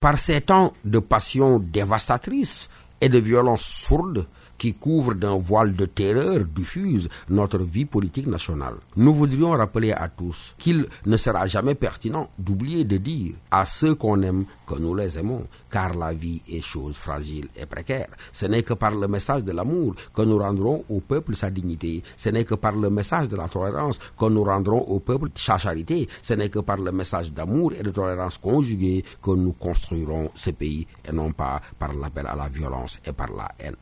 Par ces temps de passion dévastatrice et de violence sourde, qui couvre d'un voile de terreur diffuse notre vie politique nationale. Nous voudrions rappeler à tous qu'il ne sera jamais pertinent d'oublier de dire à ceux qu'on aime que nous les aimons, car la vie est chose fragile et précaire. Ce n'est que par le message de l'amour que nous rendrons au peuple sa dignité. Ce n'est que par le message de la tolérance que nous rendrons au peuple sa charité. Ce n'est que par le message d'amour et de tolérance conjuguée que nous construirons ce pays et non pas par l'appel à la violence et par la haine.